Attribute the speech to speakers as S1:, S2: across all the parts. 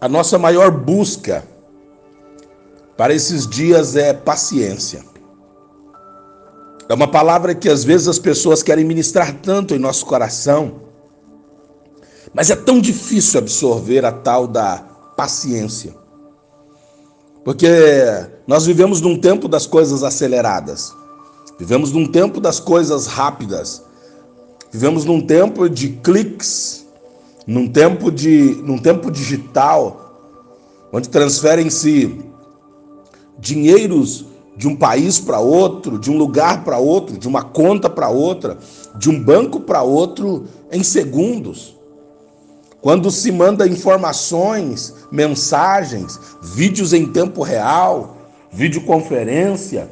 S1: a nossa maior busca para esses dias é paciência. É uma palavra que às vezes as pessoas querem ministrar tanto em nosso coração, mas é tão difícil absorver a tal da paciência. Porque nós vivemos num tempo das coisas aceleradas, vivemos num tempo das coisas rápidas, vivemos num tempo de cliques, num tempo, de, num tempo digital, onde transferem-se dinheiros de um país para outro, de um lugar para outro, de uma conta para outra, de um banco para outro em segundos. Quando se manda informações, mensagens, vídeos em tempo real, videoconferência,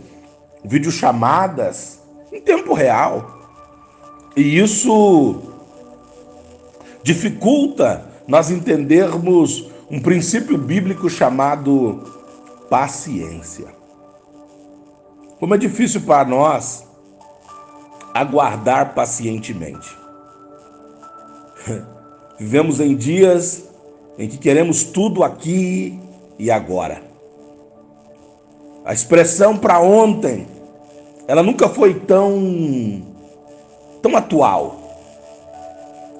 S1: videochamadas em tempo real. E isso dificulta nós entendermos um princípio bíblico chamado paciência. Como é difícil para nós aguardar pacientemente. Vivemos em dias em que queremos tudo aqui e agora. A expressão para ontem, ela nunca foi tão tão atual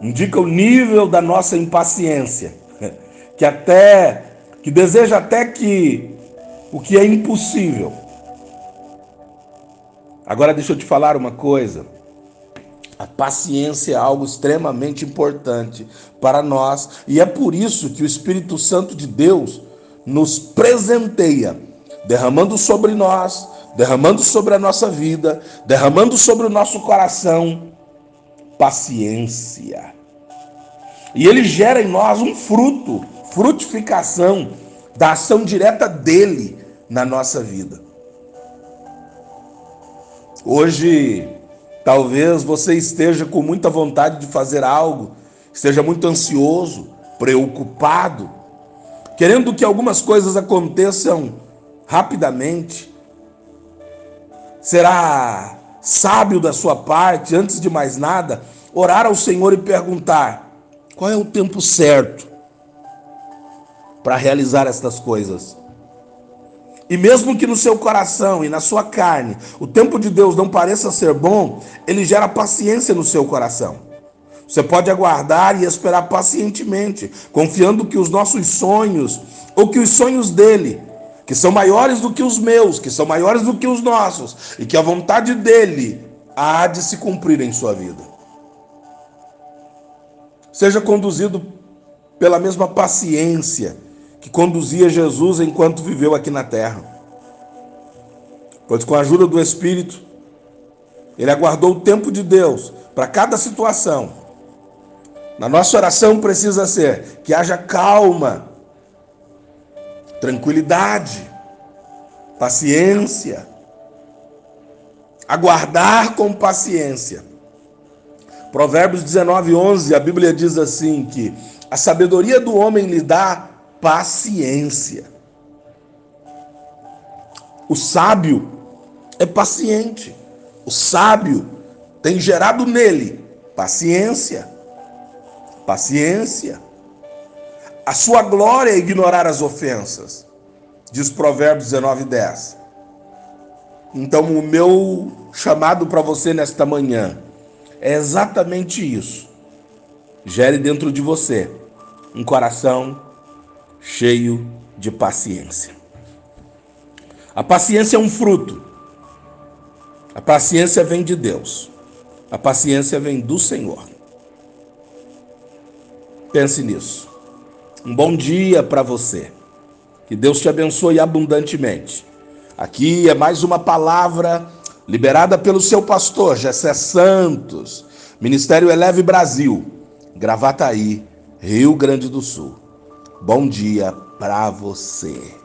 S1: indica o nível da nossa impaciência, que até que deseja até que o que é impossível. Agora deixa eu te falar uma coisa. A paciência é algo extremamente importante para nós e é por isso que o Espírito Santo de Deus nos presenteia, derramando sobre nós, derramando sobre a nossa vida, derramando sobre o nosso coração paciência. E ele gera em nós um fruto, frutificação da ação direta dele na nossa vida. Hoje, talvez você esteja com muita vontade de fazer algo, esteja muito ansioso, preocupado, querendo que algumas coisas aconteçam rapidamente. Será sábio da sua parte, antes de mais nada, orar ao Senhor e perguntar: qual é o tempo certo para realizar estas coisas? E mesmo que no seu coração e na sua carne o tempo de Deus não pareça ser bom, ele gera paciência no seu coração. Você pode aguardar e esperar pacientemente, confiando que os nossos sonhos ou que os sonhos dele que são maiores do que os meus, que são maiores do que os nossos, e que a vontade dele há de se cumprir em sua vida. Seja conduzido pela mesma paciência que conduzia Jesus enquanto viveu aqui na terra. Pois com a ajuda do Espírito, ele aguardou o tempo de Deus para cada situação. Na nossa oração precisa ser que haja calma tranquilidade, paciência, aguardar com paciência. Provérbios 19, 11, a Bíblia diz assim: que a sabedoria do homem lhe dá paciência. O sábio é paciente. O sábio tem gerado nele paciência. Paciência. A sua glória é ignorar as ofensas, diz Provérbios 19, 10. Então, o meu chamado para você nesta manhã é exatamente isso. Gere dentro de você um coração cheio de paciência. A paciência é um fruto. A paciência vem de Deus. A paciência vem do Senhor. Pense nisso. Um bom dia para você. Que Deus te abençoe abundantemente. Aqui é mais uma palavra liberada pelo seu pastor, Gessé Santos, Ministério Eleve Brasil, Gravataí, Rio Grande do Sul. Bom dia para você.